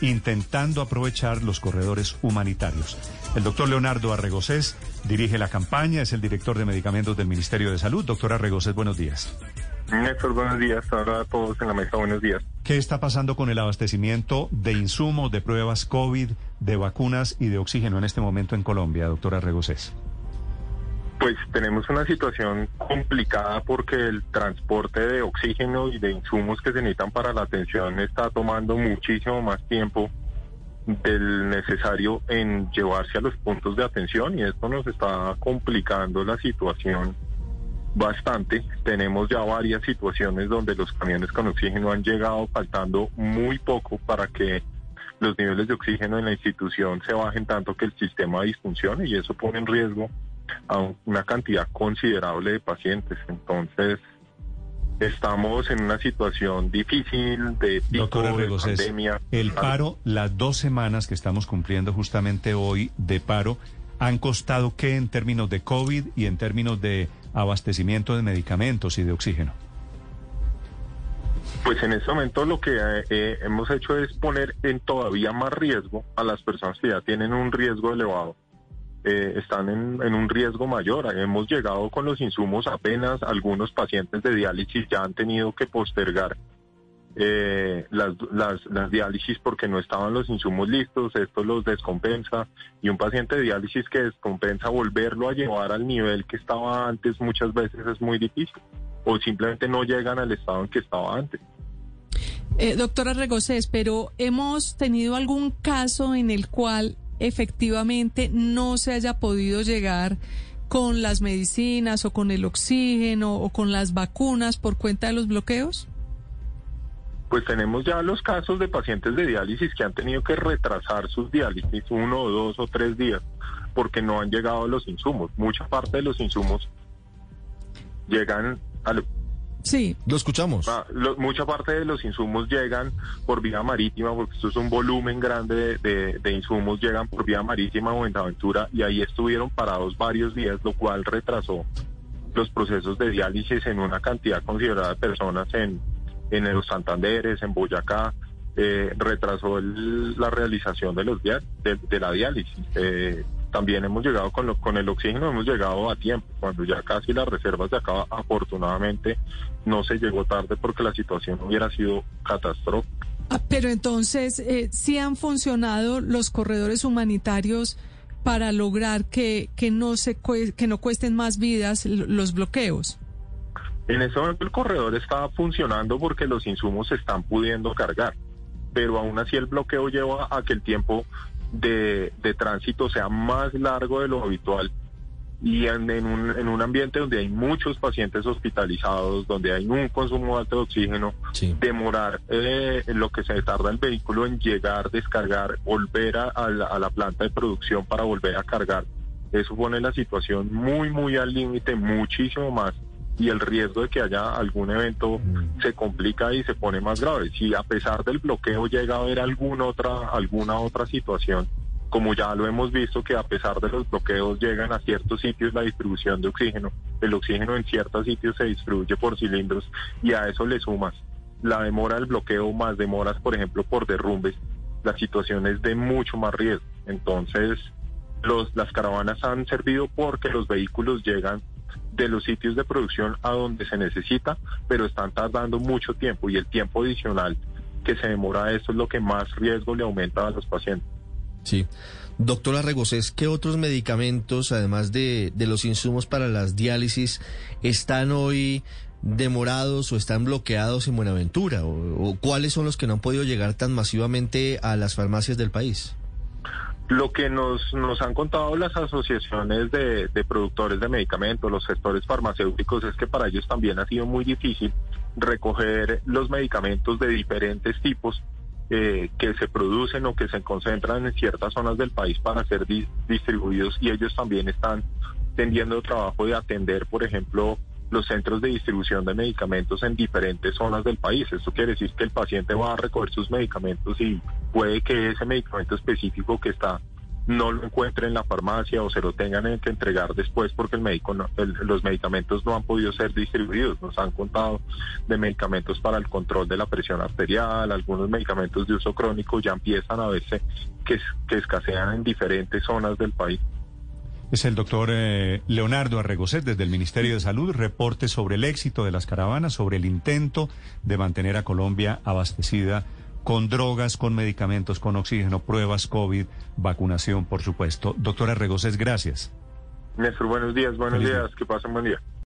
intentando aprovechar los corredores humanitarios. El doctor Leonardo Arregocés dirige la campaña, es el director de medicamentos del Ministerio de Salud. Doctor Arregocés, buenos días. Néstor, buenos días. Ahora a todos en la mesa, buenos días. ¿Qué está pasando con el abastecimiento de insumos, de pruebas COVID, de vacunas y de oxígeno en este momento en Colombia, doctor Arregocés? Pues tenemos una situación complicada porque el transporte de oxígeno y de insumos que se necesitan para la atención está tomando muchísimo más tiempo del necesario en llevarse a los puntos de atención y esto nos está complicando la situación bastante. Tenemos ya varias situaciones donde los camiones con oxígeno han llegado faltando muy poco para que los niveles de oxígeno en la institución se bajen tanto que el sistema disfuncione y eso pone en riesgo a una cantidad considerable de pacientes. Entonces, estamos en una situación difícil de pico de pandemia. El paro, las dos semanas que estamos cumpliendo justamente hoy de paro, ¿han costado qué en términos de COVID y en términos de abastecimiento de medicamentos y de oxígeno? Pues en este momento lo que eh, hemos hecho es poner en todavía más riesgo a las personas que ya tienen un riesgo elevado eh, están en, un riesgo mayor. Hemos llegado con los insumos apenas, algunos pacientes de diálisis ya han tenido que postergar eh, las, diálisis porque no estaban los insumos listos, esto los descompensa y un paciente de diálisis que descompensa volverlo a llevar al nivel que estaba antes muchas veces es muy difícil o simplemente no llegan al estado en que estaba antes. Eh, doctora Regocés, pero hemos tenido algún caso en el cual efectivamente no se haya podido llegar con las medicinas o con el oxígeno o con las vacunas por cuenta de los bloqueos? Pues tenemos ya los casos de pacientes de diálisis que han tenido que retrasar sus diálisis uno o dos o tres días porque no han llegado los insumos. Mucha parte de los insumos llegan a, Sí. Lo escuchamos. Ah, mucha parte de los insumos llegan por vía marítima, porque esto es un volumen grande de, insumos, llegan por vía marítima o en Aventura y ahí estuvieron parados varios días, lo cual retrasó los procesos de diálisis en una cantidad considerada de personas en, en los Santanderes, en Boyacá, eh, retrasó la realización de los de, de la diálisis. Eh, también hemos llegado con, lo, con el oxígeno, hemos llegado a tiempo, cuando ya casi las reservas se acaba, afortunadamente no se llegó tarde porque la situación hubiera sido catastrófica. Ah, pero entonces, eh, ¿sí han funcionado los corredores humanitarios para lograr que, que, no, se, que no cuesten más vidas los bloqueos? En ese momento el corredor estaba funcionando porque los insumos se están pudiendo cargar, pero aún así el bloqueo lleva a que el tiempo de, tránsito sea más largo de lo habitual y en, un, en, un, ambiente donde hay muchos pacientes hospitalizados, donde hay un consumo alto de oxígeno, demorar eh, lo que se tarda el vehículo en llegar, descargar, volver a, la, planta de producción para volver a cargar, eso pone la situación muy, muy al límite, muchísimo más y el riesgo de que haya algún evento mm. se complica y se pone más grave. Si a pesar del bloqueo llega a haber alguna otra, alguna otra situación, como ya lo hemos visto que a pesar de los bloqueos llegan a ciertos sitios la distribución de oxígeno, el oxígeno en ciertos sitios se distribuye por cilindros y a eso le sumas la demora del bloqueo más demoras, por ejemplo, por derrumbes, la situación es de mucho más riesgo. Entonces, los, las caravanas han servido porque los vehículos llegan de los sitios de producción a donde se necesita, pero están tardando mucho tiempo y el tiempo adicional que se demora esto es lo que más riesgo le aumenta a los pacientes. Sí. Doctora Regocés, ¿qué otros medicamentos, además de, de los insumos para las diálisis, están hoy demorados o están bloqueados en Buenaventura? ¿O, o cuáles son los que no han podido llegar tan masivamente a las farmacias del país? Lo que nos, nos han contado las asociaciones de, productores de medicamentos, los gestores farmacéuticos, es que para ellos también ha sido muy difícil recoger los medicamentos de diferentes tipos eh, que se producen o que se concentran en ciertas zonas del país para ser distribuidos y ellos también están tendiendo trabajo de atender, por ejemplo, los centros de distribución de medicamentos en diferentes zonas del país. Esto quiere decir que el paciente va a recoger sus medicamentos y puede que ese medicamento específico que está no lo encuentren en la farmacia o se lo tengan que entregar después porque el médico los medicamentos no han podido ser distribuidos. Nos han contado de medicamentos para el control de la presión arterial, algunos medicamentos de uso crónico ya empiezan a verse que escasean en diferentes zonas del país. Es el doctor eh, Leonardo Arregocet desde el Ministerio de Salud, reporte sobre el éxito de las caravanas, sobre el intento de mantener a Colombia abastecida con drogas, con medicamentos, con oxígeno, pruebas COVID, vacunación, por supuesto. Doctora Arregocet, gracias. Néstor, buenos días, buenos días, que pasen buen día.